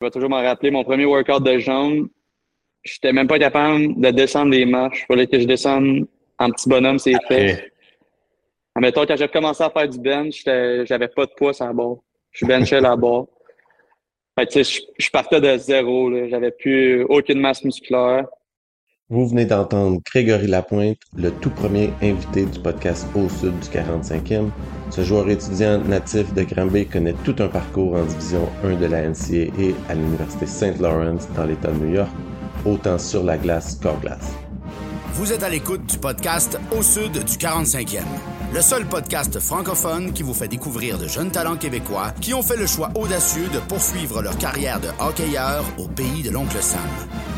Je vais toujours m'en rappeler, mon premier workout de jambes, j'étais même pas capable de descendre les marches. Il fallait que je descende en petit bonhomme, c'est fait. Admettons, quand j'ai commencé à faire du bench, j'avais pas de poids sur la barre. Je benchais la barre. Fait que, je, je partais de zéro. J'avais plus aucune masse musculaire. Vous venez d'entendre Grégory Lapointe, le tout premier invité du podcast Au Sud du 45e. Ce joueur étudiant natif de Granby connaît tout un parcours en division 1 de la NCAA à l'Université St. Lawrence dans l'État de New York, autant sur la glace qu'hors glace. Vous êtes à l'écoute du podcast Au Sud du 45e, le seul podcast francophone qui vous fait découvrir de jeunes talents québécois qui ont fait le choix audacieux de poursuivre leur carrière de hockeyeur au pays de l'oncle Sam.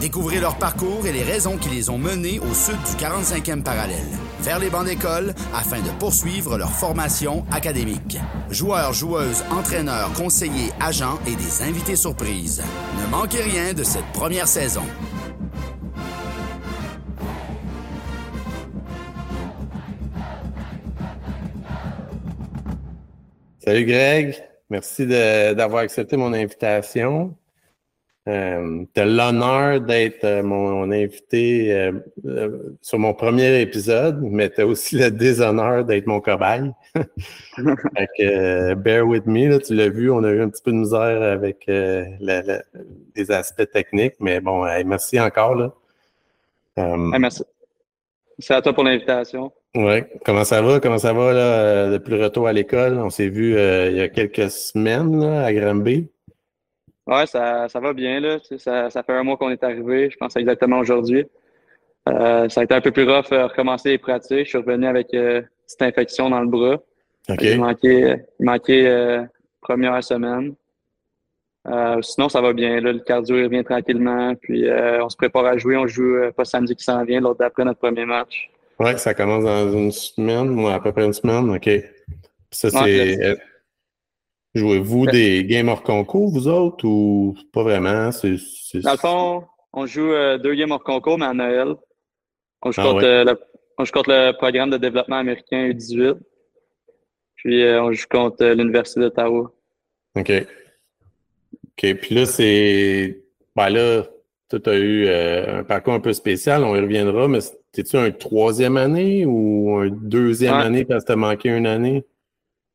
Découvrez leur parcours et les raisons qui les ont menés au sud du 45e parallèle, vers les bancs d'école, afin de poursuivre leur formation académique. Joueurs, joueuses, entraîneurs, conseillers, agents et des invités surprises. Ne manquez rien de cette première saison. Salut Greg, merci d'avoir accepté mon invitation. Euh, tu as l'honneur d'être euh, mon, invité euh, euh, sur mon premier épisode, mais tu as aussi le déshonneur d'être mon cobaye. fait que, bear with me, là, tu l'as vu, on a eu un petit peu de misère avec les aspects techniques, mais bon, merci encore. Là. merci. C'est à toi pour l'invitation. Oui. Comment ça va? Comment ça va là, euh, depuis le retour à l'école? On s'est vu euh, il y a quelques semaines là, à Granby. Oui, ça, ça va bien. Là. Ça, ça fait un mois qu'on est arrivé. Je pense exactement aujourd'hui. Euh, ça a été un peu plus rough de recommencer les pratiques. Je suis revenu avec cette infection dans le bras. Il manquait, il manquait première semaine. Sinon, ça va bien. Là. Le cardio revient tranquillement. Puis on se prépare à jouer. On joue pas samedi qui s'en vient, l'autre d'après notre premier match. Oui, ça commence dans une semaine, à peu près une semaine, OK. Ça, c'est. Euh, jouez-vous des games hors concours, vous autres, ou pas vraiment? Dans le fond, on joue euh, deux games hors concours, mais à Noël. On joue, ah contre, euh, le, on joue contre le programme de développement américain U18. Puis on joue contre l'Université d'Ottawa. OK. OK. Puis là, c'est. Ben là, tu as eu un parcours un peu spécial, on y reviendra, mais T'es-tu un troisième année ou un deuxième année parce que t'as manqué une année?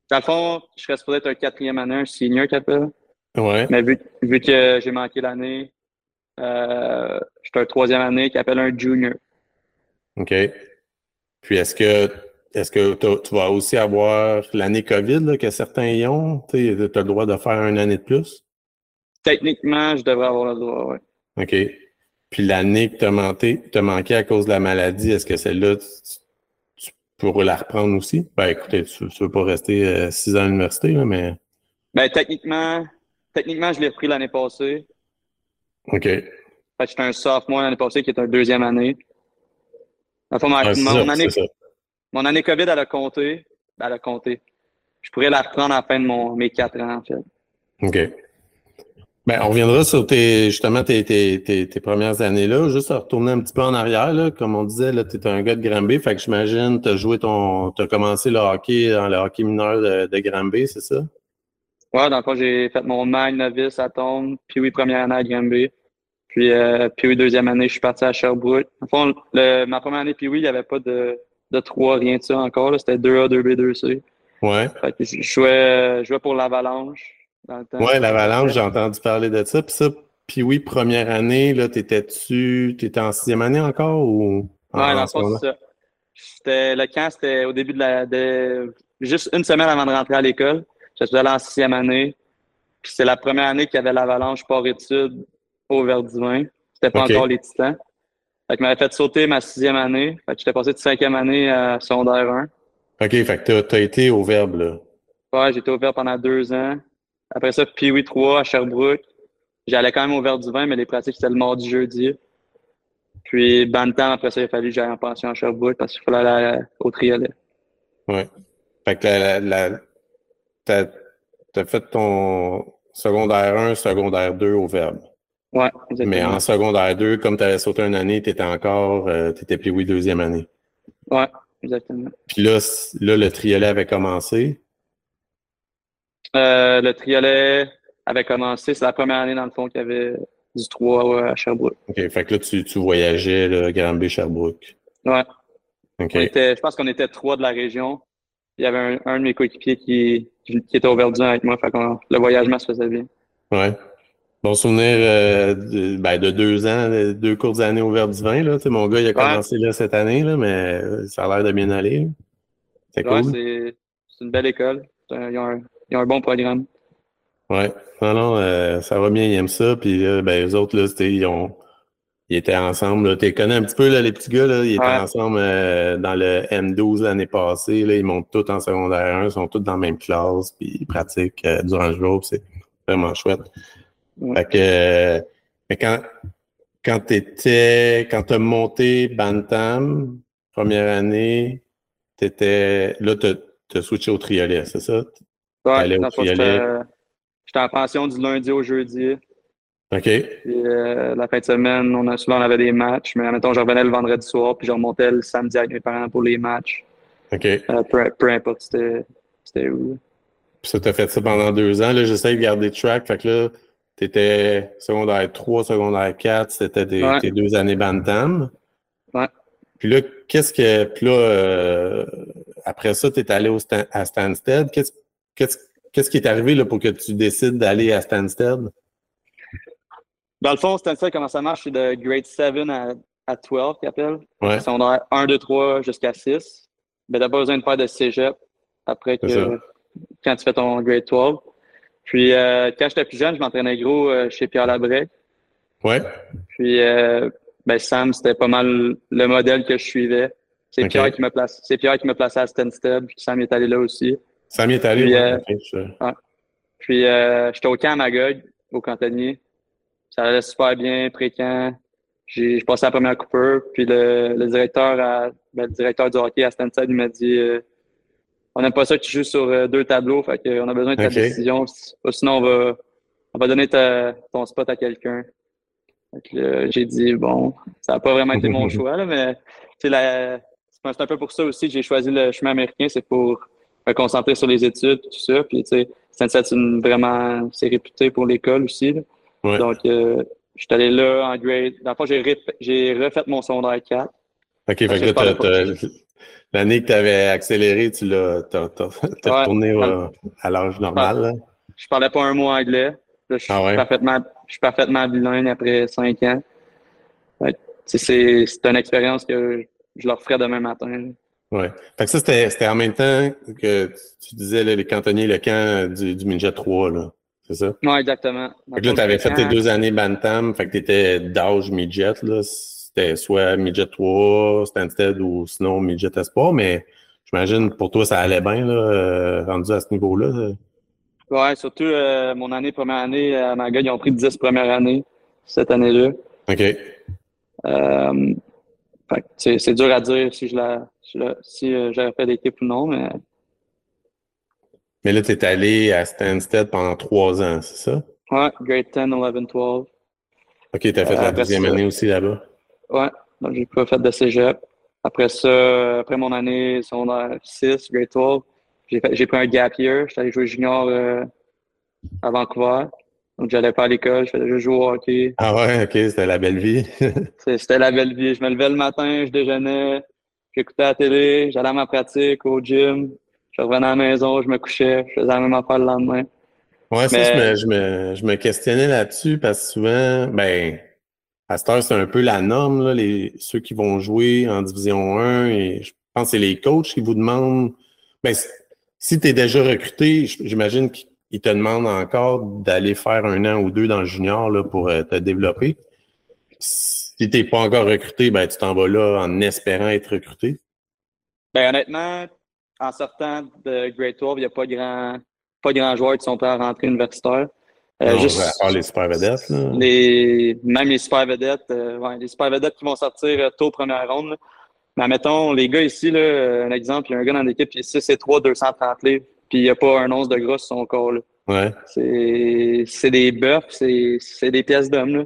Dans le fond, je serais supposé être un quatrième année, un senior qui appelle. Ouais. Mais vu, vu que j'ai manqué l'année, euh, je suis un troisième année qui appelle un junior. OK. Puis est-ce que est-ce que tu vas aussi avoir l'année COVID là, que certains y ont? Tu as le droit de faire une année de plus? Techniquement, je devrais avoir le droit, oui. OK. Puis l'année que tu as manqué, manqué à cause de la maladie, est-ce que celle-là, tu, pourrais la reprendre aussi? Ben écoutez, tu ne veux pas rester euh, six ans à l'université, mais. Ben techniquement, techniquement, je l'ai repris l'année passée. OK. Fait que j'étais un sophomore l'année passée qui est un deuxième année. Enfin, ma, mon, année, mon année COVID, elle a compté. Elle a compté. Je pourrais la reprendre à la fin de mon, mes quatre ans, en fait. OK. Ben, on reviendra sur tes, justement tes, tes, tes, premières années-là. Juste à retourner un petit peu en arrière, là. Comme on disait, là, tu es un gars de Granby. Fait que j'imagine tu as joué ton. Tu as commencé le hockey dans le hockey mineur de, de Granby, c'est ça? Ouais, dans le fond, j'ai fait mon mag novice à Tombe, puis oui, première année à Granby. Puis, euh, puis oui, deuxième année, je suis parti à Sherbrooke. Dans le fond, le, ma première année, puis oui, il n'y avait pas de, de 3, rien de ça encore. C'était 2A, 2B, 2C. Ouais. Fait que je jouais, je jouais pour l'Avalanche. Oui, l'avalanche, j'ai entendu parler de ça. Puis ça, puis oui, première année, là, t'étais-tu, t'étais en sixième année encore ou? Ouais, dans c'est ça. C'était, le camp, c'était au début de la, de, juste une semaine avant de rentrer à l'école. Je suis allé en sixième année. Puis c'est la première année qu'il y avait l'avalanche par études au Verdivin. C'était pas encore les titans. Fait que m'avait fait sauter ma sixième année. Fait que j'étais passé de cinquième année à secondaire 1. OK, fait que t'as, as été au Verbe, là. Ouais, été au Verbe pendant deux ans. Après ça, Pee-Wee 3 à Sherbrooke. J'allais quand même au verre du vin, mais les pratiques, c'était le mardi, jeudi. Puis Bantam, après ça, il a fallu que j'aille en pension à Sherbrooke parce qu'il fallait aller au triolet. Ouais. Fait que la, la, t'as, as fait ton secondaire 1, secondaire 2 au Verbe. Ouais, exactement. Mais en secondaire 2, comme tu avais sauté une année, tu étais encore, euh, tu étais Pee-Wee deuxième année. Ouais, exactement. Puis là, là, le triolet avait commencé. Euh, le triolet avait commencé. C'est la première année, dans le fond, qu'il y avait du 3 à Sherbrooke. OK. Fait que là, tu, tu voyageais, le Granby, Sherbrooke. Ouais. OK. On était, je pense qu'on était trois de la région. Il y avait un, un de mes coéquipiers qui, qui, qui était au Verdun avec moi. Fait qu'on, le voyagement se faisait bien. Ouais. Bon souvenir euh, de, ben, de deux ans, de deux courtes années au Vert du Vin. Là. Tu sais, mon gars, il a commencé là cette année, là, mais ça a l'air de bien aller. là. C'est Ouais, cool. c'est, c'est une belle école. Ils ont, un, ils ont un bon programme. Ouais. Non, non, euh, ça va bien, ils aiment ça. Puis là, ben, eux autres, là, c'était, ils ont. Ils étaient ensemble. Tu les connais un petit peu, là, les petits gars, là? Ils étaient Ouais. ensemble euh, dans le M12 l'année passée. Là, ils montent tous en secondaire 1, ils sont tous dans la même classe, puis ils pratiquent euh, durant le jour. C'est vraiment chouette. Ouais. Fait que euh, mais quand quand t'étais quand t'as monté Bantam, première année, t'étais là, t'as t'as switché au triolet, c'est ça? Ouais, dans j'étais, en pension du lundi au jeudi. OK. Puis euh, la fin de semaine, on a, souvent on avait des matchs, mais mettons, je revenais le vendredi soir, puis je remontais le samedi avec mes parents pour les matchs. OK. Euh, peu, peu importe c'était, où. Puis ça, t'as fait ça pendant deux ans. Là, j'essaie de garder track. Fait que là, t'étais secondaire 3, secondaire 4, c'était tes, Ouais. tes deux années Bantam. Ouais. Puis là, qu'est-ce que. Puis là, euh, après ça, t'es allé au Stan- à Stansted. Qu'est-ce qu'est-ce qui est arrivé là, pour que tu décides d'aller à Stansted? Dans le fond, ça, comment ça marche, c'est de grade 7 à, à 12 qu'ils appellent. Ouais. Ils sont 1, 2, 3 jusqu'à 6. Mais t'as pas besoin de faire de cégep après que quand tu fais ton grade 12. Puis euh, quand j'étais plus jeune, je m'entraînais gros euh, chez Pierre Labrec. Ouais. Puis euh, ben Sam, c'était pas mal le modèle que je suivais. C'est. Pierre qui me place, c'est Pierre qui me plaçait à Stansted, puis Sam est allé là aussi. Ça m'y est allé. Puis, ouais. euh, je- Puis euh, j'étais au camp à Magog, au cantonnier. Ça allait super bien, pré-camp. J'ai passais la première Cooper, puis le, le directeur à, ben, le directeur du hockey à Stansted, il m'a dit euh, On n'aime pas ça que tu joues sur euh, deux tableaux, fait qu'on a besoin de ta décision. Sinon, on va, on va donner ta- ton spot à quelqu'un. J'ai dit bon, ça n'a pas vraiment été mon choix, là, mais c'est un peu pour ça aussi que j'ai choisi le chemin américain, c'est pour me concentrer sur les études tout ça. Puis tu sais, c'est vraiment c'est réputé pour l'école aussi. là. Ouais. Donc euh, je suis allé là en grade. Dans le fond, j'ai refait mon secondaire 4. OK, fait que l'année que tu avais accéléré, tu l'as Ouais. retourné euh, à l'âge normal. là? Je parlais pas un mot anglais. Là, je suis Ah ouais? parfaitement, je suis parfaitement bilingue après cinq ans. C'est une expérience que je leur ferai demain matin. Ouais. Fait que ça, c'était, c'était en même temps que tu disais là, les cantonniers, le camp du, du Midget 3, là. C'est ça? Ouais, exactement. Fait que là, tu avais fait tes deux années Bantam, fait que tu étais d'âge Midget, là. C'était soit Midget 3, Stansted ou sinon Midget Espoir, mais j'imagine pour toi, ça allait bien, là, euh, rendu à ce niveau-là. Ouais, surtout euh, mon année, première année à Magog, ils ont pris 10 premières années cette année-là. OK. Euh, fait que, c'est c'est dur à dire si je la, si, euh, j'aurais fait l'équipe ou non, mais Mais là, tu es allé à Stansted pendant trois ans, c'est ça? ouais, grade 10, 11, 12. OK, tu as fait Euh, la deuxième ça- année aussi là-bas? Ouais, donc j'ai pas fait de cégep. Après ça, après mon année secondaire 6, grade 12, j'ai pris un gap year. J'étais allé jouer junior euh, à Vancouver. Donc j'allais pas à l'école, je faisais juste jouer au hockey. Ah ouais, OK, c'était la belle vie. C'était la belle vie. Je me levais le matin, je déjeunais, j'écoutais la télé, j'allais à ma pratique, au gym. Je revenais à la maison, je me couchais, je faisais la même affaire le lendemain. Ouais, ça, Mais- je, me, je, me, je me questionnais là-dessus parce que souvent, ben, à cette heure, c'est un peu la norme, là, les, ceux qui vont jouer en Division 1, et je pense que c'est les coachs qui vous demandent, ben, si- tu es déjà recruté, j'imagine qu'ils te demandent encore d'aller faire un an ou deux dans le junior là, pour euh, te développer. Si t'es pas encore recruté, ben, tu t'en vas là en espérant être recruté. Ben, honnêtement, en sortant de grade 12, il n'y a pas grand, pas grand joueurs qui sont prêts à rentrer universitaire. Euh, Non, juste à part les super vedettes. Là. les, même les super vedettes, euh, ouais, les super vedettes qui vont sortir euh, tôt première ronde. là. Mais mettons, les gars ici, là, un exemple, il y a un gars dans l'équipe, puis 6 et 3, 230 livres, puis il n'y a pas un once de gros sur son corps. là. Ouais. C'est c'est des buffs, c'est c'est des pièces d'hommes. là.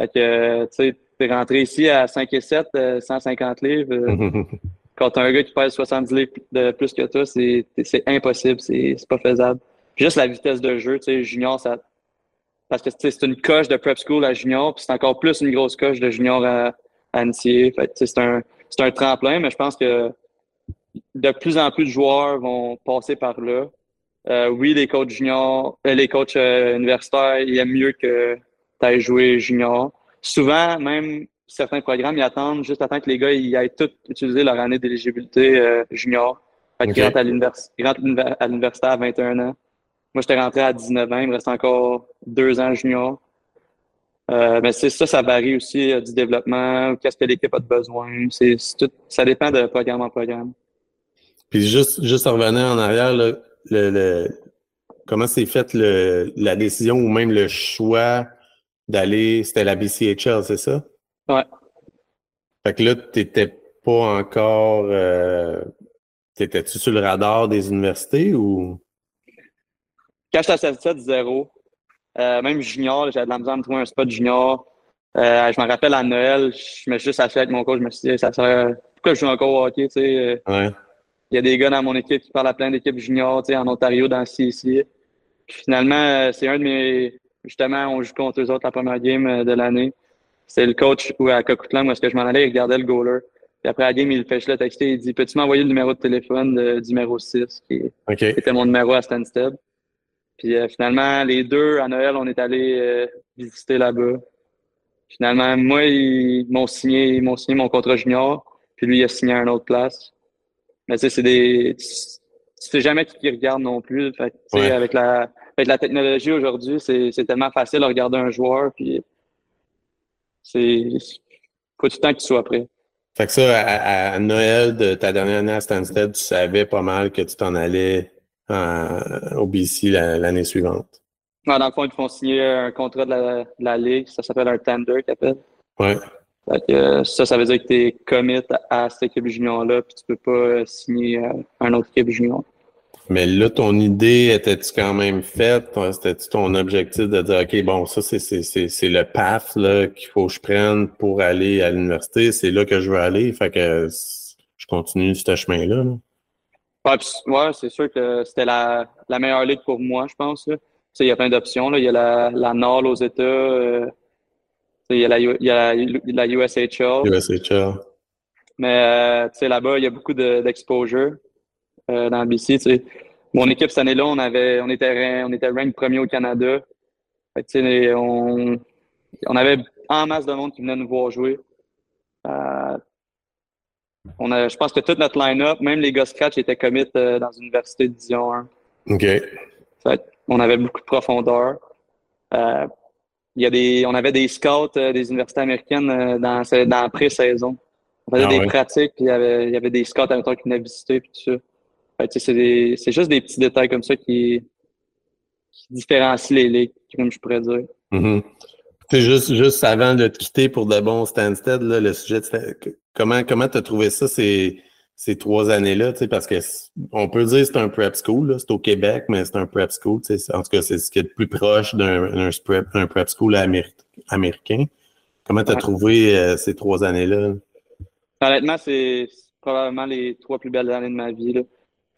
Fait que, tu sais, t'es rentré ici à 5 et 7, euh, 150 livres. euh, quand t'as un gars qui pèse 70 livres de plus que toi, c'est impossible, c'est pas faisable. Puis juste la vitesse de jeu, tu sais, junior, ça parce que c'est une coche de prep school à junior, puis c'est encore plus une grosse coche de junior à, à. Fait c'est un, c'est un tremplin, mais je pense que de plus en plus de joueurs vont passer par là. Euh, oui, les coachs juniors, euh, les coachs euh, universitaires, ils aiment mieux que tu ailles jouer junior. Souvent, même certains programmes, ils attendent juste attendre que les gars ils aient tout utilisé leur année d'éligibilité junior. Fait qu'ils rentrent à l'université à 21 ans. Moi, j'étais rentré à 19 ans, il me reste encore deux ans junior. Euh, mais c'est ça, ça varie aussi du développement, qu'est-ce que l'équipe a de besoin. C'est, tout, ça dépend de programme en programme. Puis juste, juste en revenant en arrière, le, le, comment s'est faite la décision ou même le choix d'aller, c'était la BCHL, c'est ça? Ouais. Fait que là, t'étais pas encore, euh, t'étais-tu sur le radar des universités ou? Quand j'étais à 7 0 euh, même junior, j'avais de la misère à me trouver un spot junior. Euh, je me rappelle à Noël, je me suis juste assis avec mon coach, je me suis dit, ça serait, pourquoi je joue encore au hockey, tu sais? Ouais. Il y a des gars dans mon équipe qui parlent à plein d'équipes juniors, tu sais, en Ontario, dans le CC. Puis finalement, c'est un de mes, justement, on joue contre eux autres la première game de l'année. C'est le coach ou à Coquitlam où est-ce que je m'en allais, il regardait le goaler. Puis après la game, il fait le texter, il dit Peux-tu m'envoyer le numéro de téléphone de, du numéro 6, qui, était mon numéro à Stansted? Puis euh, finalement, les deux, à Noël, on est allé euh, visiter là-bas. Finalement, moi, ils m'ont signé, ils m'ont signé mon contrat junior, puis lui, il a signé à une autre place. Mais tu sais, c'est des. Tu, sais jamais qui, qui regarde non plus. Fait, avec, la, avec la technologie aujourd'hui, c'est, tellement facile de regarder un joueur, puis c'est. Faut le temps que tu sois prêt. Fait que ça, à, à Noël de ta dernière année à Stansted, tu savais pas mal que tu t'en allais au BC l'année suivante. dans le fond, ils font signer un contrat de la, Ligue. Ça s'appelle un tender qu'ils appellent. Ouais. Euh, ça, ça veut dire que tu es commit à cette équipe junior-là, puis tu peux pas euh, signer euh, un autre équipe junior. Mais là, ton idée était-tu quand même faite? C'était-tu ton objectif de dire, OK, bon, ça, c'est le path qu'il faut que je prenne pour aller à l'université. C'est là que je veux aller. Fait que je continue ce chemin-là. là Ouais, c'est sûr que c'était la, la, meilleure ligue pour moi, je pense. Il y a plein d'options. Il y a la, la Nord aux États. Euh, il y a la, y a la, USHL. USHL. Mais euh, là-bas, il y a beaucoup d'exposure euh, dans le BC. Mon équipe cette année-là, on avait on était on était rank premier au Canada. Fait, on, on avait en masse de monde qui venait nous voir jouer. Euh, on a, je pense que toute notre line-up, même les gars scratch étaient commit euh, dans l'université de Dijon 1. OK. on avait beaucoup de profondeur. Euh, y a des, on avait des scouts des universités américaines dans, dans la pré-saison. On faisait ah des pratiques, puis il y, avait, il y avait des scouts à qui venaient visiter, puis tout ça. C'est, c'est juste des petits détails comme ça qui, qui différencient les ligues, comme je pourrais dire. Mm-hmm. Juste, juste avant de te quitter pour de bon Stansted, là, le sujet, comment comment tu as trouvé ça ces, ces trois années-là? Parce que on peut dire que c'est un prep school, c'est au Québec, mais c'est un prep school. En tout cas, c'est ce qui est le plus proche d'un prep, un prep school américain. Comment tu as trouvé euh, ces trois années-là? Honnêtement, c'est probablement les trois plus belles années de ma vie.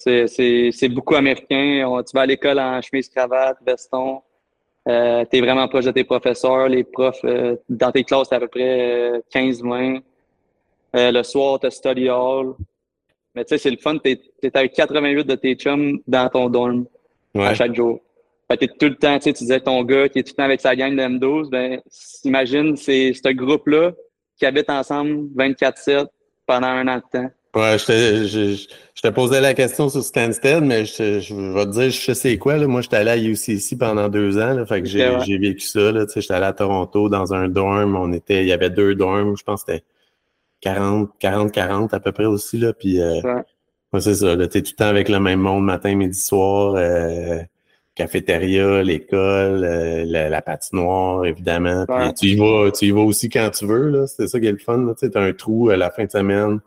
C'est beaucoup américain. tu vas à l'école en chemise, cravate, veston. Euh, tu es vraiment proche de tes professeurs. Les profs, euh, dans tes classes, à peu près 15-20. Euh, euh, le soir, tu as study hall. Mais tu sais, c'est le fun. Tu es, avec 88 de tes chums dans ton dorm à chaque jour. Fait que tout le temps, tu disais ton gars qui est tout le temps avec sa gang de M12, ben, imagine, c'est ce groupe-là qui habite ensemble 24-7 pendant un an de temps. Ouais, je te, je, je te posais la question sur Stansted, mais je, je vais te dire, je sais quoi. Là. Moi, j'étais allé à UCC pendant deux ans. Là, fait que j'ai j'ai vécu ça. Là, j'étais allé à Toronto dans un dorm. On était, il y avait deux dorms. Je pense que c'était 40, 40, 40 à peu près aussi. Là, puis, euh, ouais. c'est ça. Là, t'es tout le temps avec le même monde, matin, midi, soir. Euh, cafétéria, l'école, euh, la, patinoire, évidemment. Puis tu y vas, tu y vas aussi quand tu veux. Là. C'est ça qui est le fun. Tu as un trou à la fin de semaine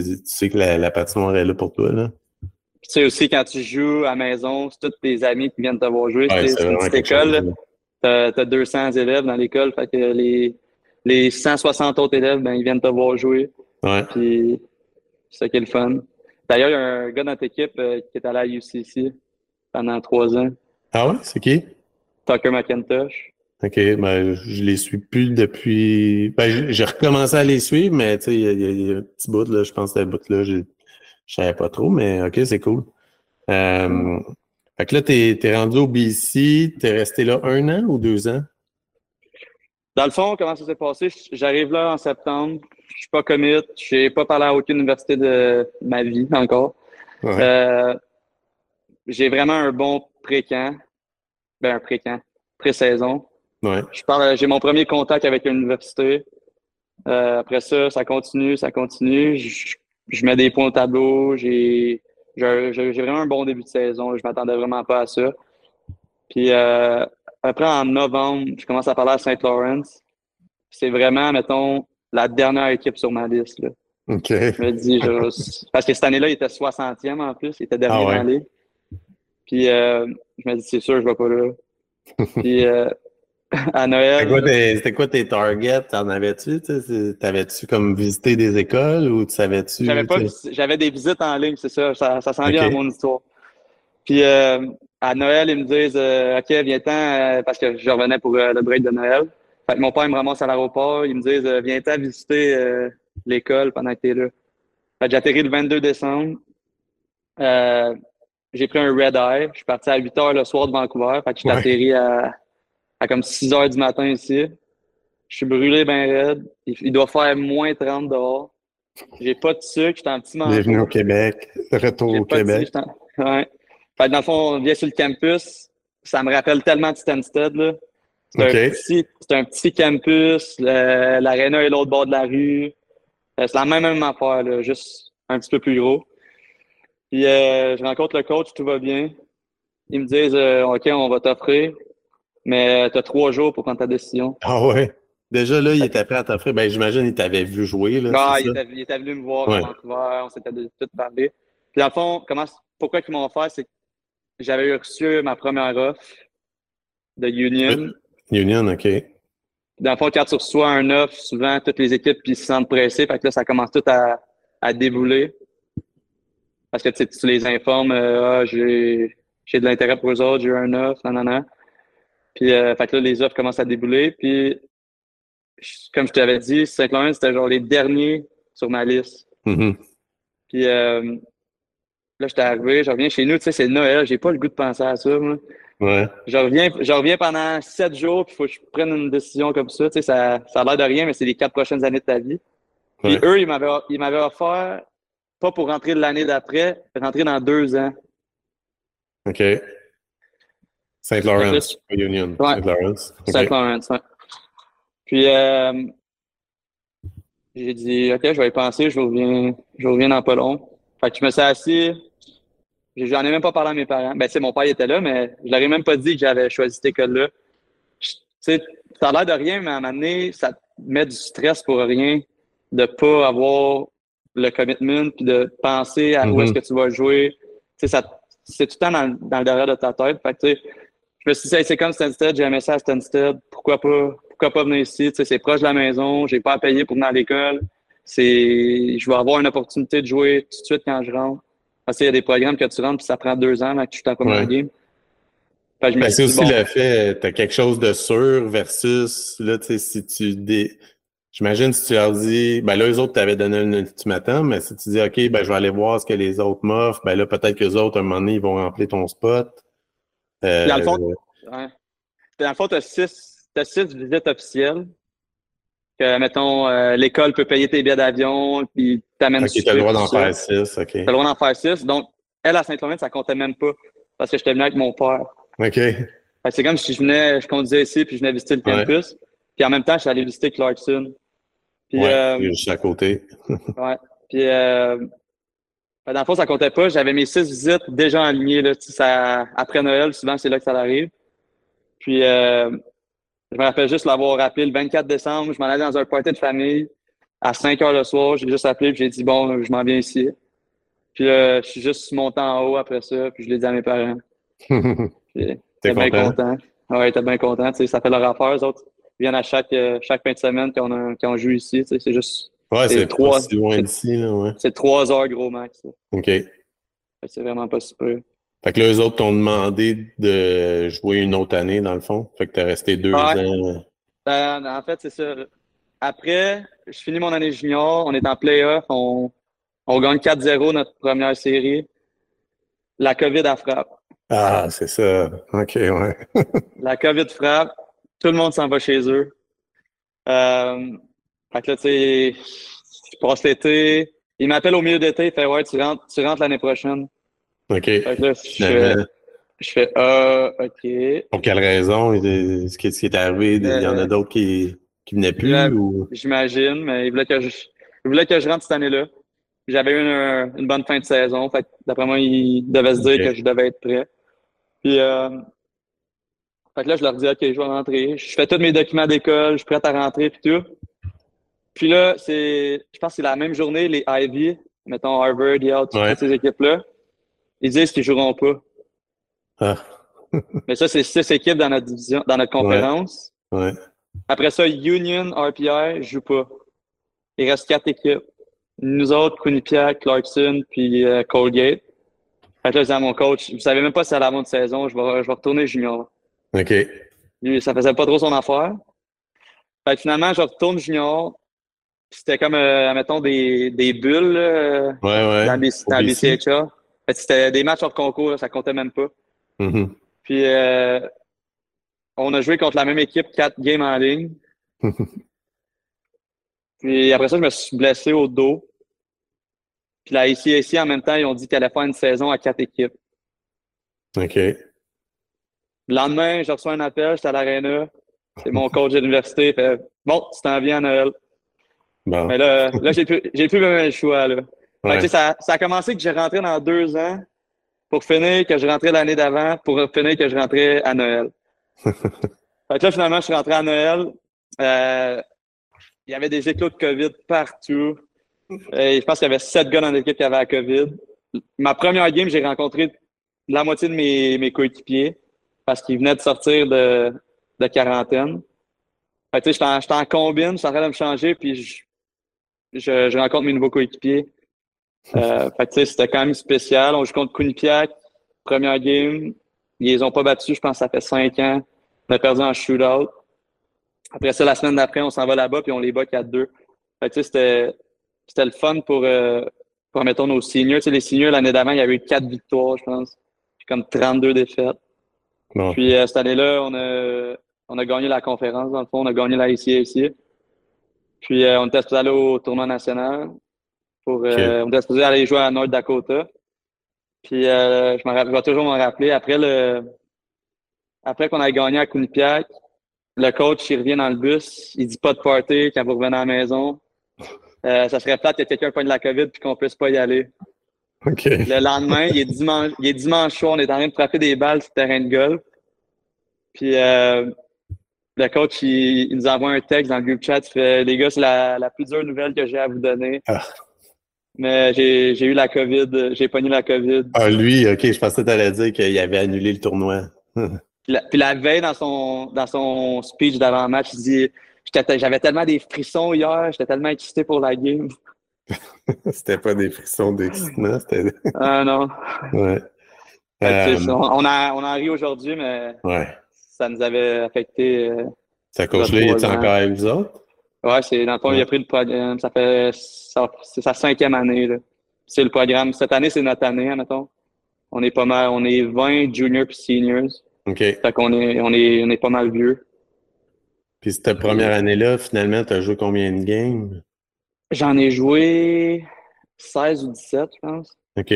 tu, sais que la, patinoire est là pour toi. Là. Tu sais aussi, quand tu joues à la maison, c'est tous tes amis qui viennent te voir jouer. c'est une petite école. Tu as, 200 élèves dans l'école. Fait que les, les 160 autres élèves, ben, ils viennent te voir jouer. Ouais. Puis, c'est ça qui est le fun. D'ailleurs, il y a un gars dans notre équipe euh, qui est allé à UCC pendant trois ans. Ah ouais? C'est qui? Tucker McIntosh. OK, ben, je les suis plus depuis. Ben, j'ai recommencé à les suivre, mais tu sais, il y, a un petit bout, là, je pense que le bout là, je, savais pas trop, mais OK, c'est cool. Euh, fait que là, t'es es rendu au BC, t'es resté là un an ou deux ans? Dans le fond, comment ça s'est passé? J'arrive là en septembre, je suis pas commit, je n'ai pas parlé à aucune université de ma vie encore. Euh, j'ai vraiment un bon pré-camp. Ben, un pré-camp, pré-saison. Ouais. Je parle, j'ai mon premier contact avec l'université. Euh, après ça, ça continue, ça continue. Je, je mets des points au tableau. J'ai, j'ai vraiment un bon début de saison. Je m'attendais vraiment pas à ça. Puis euh, après, en novembre, je commence à parler à Saint Lawrence. C'est vraiment, mettons, la dernière équipe sur ma liste. Là. OK. Je me dis, je... parce que cette année-là, il était 60e en plus. Il était dernier Ah ouais. dans Puis euh, je me dis, c'est sûr, je vais pas là. Puis euh, à Noël. C'était quoi, quoi tes targets? T'en avais-tu? T'avais-tu comme visité des écoles ou tu savais-tu? J'avais pas, j'avais des visites en ligne, c'est ça. Ça, ça s'en vient à mon histoire. Puis euh, à Noël, ils me disent euh, OK, viens-t'en, euh, parce que je revenais pour euh, le break de Noël. Fait que mon père me ramasse à l'aéroport, ils me disent euh, viens-t'en visiter euh, l'école pendant que t'es là. Fait que j'atterris le 22 décembre. Euh, j'ai pris un red eye. Je suis parti à 8 heures le soir de Vancouver. Fait que je suis Ouais. atterri à, à comme 6 heures du matin ici. Je suis brûlé ben raide. Il, il doit faire moins 30 dehors. J'ai pas de sucre, j'étais en petit manteau. Bienvenue au Québec. Retour au Québec. sucre, Ouais. Fait que dans le fond, on vient sur le campus. Ça me rappelle tellement de Stansted, là. C'est un, Ok. petit, c'est un petit campus. L'aréna est l'autre bord de la rue. Euh, C'est la même, même affaire, là, juste un petit peu plus gros. Puis euh, je rencontre le coach, tout va bien. Ils me disent euh, OK, on va t'offrir, mais tu as trois jours pour prendre ta décision. Ah ouais. Déjà là, il était prêt à t'offrir. Ben j'imagine qu'il t'avait vu jouer. Là, Ah, il ça? était, il était venu me voir Ouais. à on s'était tout parlé. Puis dans le fond, comment, pourquoi ils m'ont offert, c'est que j'avais reçu ma première offre de Union. Union, OK. Dans le fond, quand tu reçois un offre, souvent, toutes les équipes ils se sentent pressées. Fait que là, ça commence tout à, à débouler. Parce que tu sais, tu les informes, euh, ah, j'ai, j'ai de l'intérêt pour eux autres, j'ai eu un offre, non, non, non. Puis, euh, fait que là, les offres commencent à débouler. Puis, comme je t'avais dit, Saint-Laurent, c'était genre les derniers sur ma liste. Mhm. Puis euh, là, j'étais arrivé, je reviens chez nous, tu sais, c'est Noël, j'ai pas le goût de penser à ça, moi. Ouais. Je reviens, je reviens pendant sept jours, puis il faut que je prenne une décision comme ça. Tu sais, ça, ça a l'air de rien, mais c'est les quatre prochaines années de ta vie. Puis Ouais. eux, ils m'avaient, ils m'avaient offert, pas pour rentrer l'année d'après, rentrer dans deux ans. OK. Saint Lawrence, Fait pas Union. Ouais. Saint Lawrence. OK. Saint Lawrence, ouais. Puis euh, j'ai dit, OK, je vais y penser, je reviens, je reviens dans pas long. Fait que je me suis assis, j'en ai même pas parlé à mes parents. Ben, tu sais, mon père il était là, mais je leur ai même pas dit que j'avais choisi cette école-là. Tu sais, ça a l'air de rien, mais à un moment donné, ça te met du stress pour rien de pas avoir le commitment puis de penser à où Mhm. est-ce que tu vas jouer. Tu sais, ça, c'est tout le temps dans, dans le derrière de ta tête. Fait que, tu sais, je me suis dit, Hey, c'est comme Stansted, j'ai aimé ça à Stansted. Pourquoi pas, pourquoi pas venir ici? Tu sais, c'est proche de la maison, j'ai pas à payer pour venir à l'école. C'est, je vais avoir une opportunité de jouer tout de suite quand je rentre. Parce qu'il y a des programmes que tu rentres puis ça prend deux ans avant que tu t'en Ouais. game. Ben, c'est aussi bon, le fait, tu as quelque chose de sûr versus, là, tu sais, si tu dé... J'imagine si tu leur dis, ben là, eux autres t'avaient donné un ultimatum, mais si tu dis, OK, ben je vais aller voir ce que les autres m'offrent, ben là, peut-être que les autres, à un moment donné, ils vont remplir ton spot. Euh, Dans le fond, Ouais. Dans le fond, tu as six, t'as six visites officielles. Que, mettons, euh, l'école peut payer tes billets d'avion, puis t'amènes OK, t'as le droit d'en faire six, OK. T'as le droit d'en faire six. Donc, elle, à Saint-Laurent, ça comptait même pas. Parce que j'étais venu avec mon père. OK. C'est comme si je venais, je conduisais ici, puis je venais visiter le Ouais. campus. Puis en même temps, je suis allé visiter Clarkson. Puis, ouais, euh, juste à côté. Ouais. Puis, euh, dans le fond, ça comptait pas. J'avais mes six visites déjà alignées. Là. Tu sais, Ça, après Noël, souvent, c'est là que ça arrive. Puis, euh, je me rappelle juste l'avoir rappelé le 24 décembre. Je m'en allais dans un party de famille à 5 heures le soir. J'ai juste appelé puis j'ai dit, bon, je m'en viens ici. Puis, euh, je suis juste monté en haut après ça. Puis, je l'ai dit à mes parents. T'es bien content? content. Ouais, t'es bien content. Ça fait leur affaire, eux autres. Ils viennent à chaque, euh, chaque fin de semaine qu'on a- qu'on joue ici. C'est juste, Ouais, C'est trois- si loin d'ici, là, ouais. c'est trois heures gros max. là. OK. C'est vraiment pas super. Fait que là, eux autres t'ont demandé de jouer une autre année, dans le fond. Fait que t'es resté deux ans. Ben, en fait, c'est ça. Après, je finis mon année junior, on est en playoff, on, on gagne 4-0 notre première série. La COVID a frappe. Ah, c'est ça. OK, ouais. la COVID frappe, tout le monde s'en va chez eux. Euh, fait que là, tu sais, je passe l'été. Il m'appelle au milieu d'été, il fait Ouais, tu rentres, tu rentres l'année prochaine. OK. Fait que là, je fais, je fais Ah, OK. Pour quelle raison? Ce qui, est arrivé, il y en a euh, d'autres qui, qui venaient plus? ou... J'imagine, mais il voulait que je, il voulait que je rentre cette année-là. J'avais eu une, une, bonne fin de saison. Fait d'après moi, il devait se dire que je devais être prêt. Puis, euh, fait que là, je leur dis, OK, je vais rentrer. Je fais tous mes documents d'école, je suis prêt à rentrer, puis tout. Puis là, c'est, je pense que c'est la même journée, les Ivy, mettons Harvard, Yale, toutes ces équipes-là, ils disent qu'ils joueront pas. Ah. Mais ça, c'est six équipes dans notre division, dans notre conférence. Ouais. Après ça, Union, RPI, joue pas. Il reste quatre équipes. Nous autres, Quinnipiac, Clarkson, puis euh, Colgate. Fait que là, je dis à mon coach, vous savez même pas si à la de saison, je vais, je vais retourner junior. OK. Lui, ça faisait pas trop son affaire. Fait que finalement, je retourne junior. C'était comme, euh, mettons, des, des bulles euh, ouais, ouais. dans, dans BCHA. C'était des matchs hors concours, là, ça comptait même pas. Mm-hmm. Puis, euh, on a joué contre la même équipe, quatre games en ligne. Puis après ça, je me suis blessé au dos. Puis là, ici, ici, en même temps, ils ont dit qu'elle allait faire une saison à quatre équipes. OK. Le lendemain, je reçois un appel, j'étais à l'Arena. C'est mon coach de l'université. Fait Bon, tu t'en viens à Noël. Bon. Mais là, là j'ai plus, j'ai plus même le choix. Là. ça, ça a commencé que j'ai rentré dans deux ans pour finir que je rentrais l'année d'avant pour finir que je rentrais à Noël. fait que là, finalement, je suis rentré à Noël. Euh, il y avait des éclos de COVID partout. Et je pense qu'il y avait sept gars dans l'équipe qui avaient la COVID. Ma première game, j'ai rencontré la moitié de mes, mes coéquipiers parce qu'ils venaient de sortir de, de quarantaine. Fait que, j'étais en, en combine, je suis en train de me changer, puis je, je, je rencontre mes nouveaux coéquipiers. Euh, fait que, c'était quand même spécial. On joue contre Quinnipiac, première game. Ils les ont pas battus, je pense ça fait cinq ans. On a perdu en shootout. Après ça, la semaine d'après, on s'en va là-bas, puis on les bat 4-2. Fait que, c'était, c'était le fun pour, euh, pour, mettons, nos seniors. Tu sais, les seniors, l'année d'avant, il y avait eu quatre victoires, je pense. Puis comme 32 défaites. Puis euh, cette année-là, on a, on a gagné la conférence, dans le fond. On a gagné la ICAC. Puis euh, on était supposé aller au tournoi national. Pour, euh, On était supposé aller jouer à North Dakota. Puis je, je vais toujours m'en rappeler. Après le après qu'on a gagné à Quinnipiac, le coach, il revient dans le bus. Il dit pas de party quand vous revenez à la maison. ça serait plate que quelqu'un pogne la COVID puis qu'on puisse pas y aller. Le lendemain, il est, dimanche, il est dimanche soir, on est en train de frapper des balles sur le terrain de golf. Puis euh, le coach, il, nous envoie un texte dans le groupe chat. Il fait Les gars, c'est la, la, plus dure nouvelle que j'ai à vous donner. Ah. Mais j'ai eu la COVID, j'ai pogné la COVID. Ah, lui, OK, je pensais que tu allais dire qu'il avait annulé le tournoi. puis, la, veille, dans son, dans son speech d'avant-match, il dit J'avais tellement des frissons hier, j'étais tellement excité pour la game. c'était pas des frissons d'excitement, c'était. ah non. Ouais. Euh, on, a, on a ri aujourd'hui, mais ouais. Ça nous avait affecté. Euh, ça coach-là, il est encore avec vous autres? Ouais, c'est dans le fond, il a pris le programme. Ça fait c'est sa cinquième année. C'est le programme. Cette année, c'est notre année, mettons. On est pas mal, on est 20 juniors puis seniors. OK. Fait qu'on est, on est, on est pas mal vieux. Puis cette première année-là, finalement, tu as joué combien de games? J'en ai joué 16 ou 17, je pense. OK.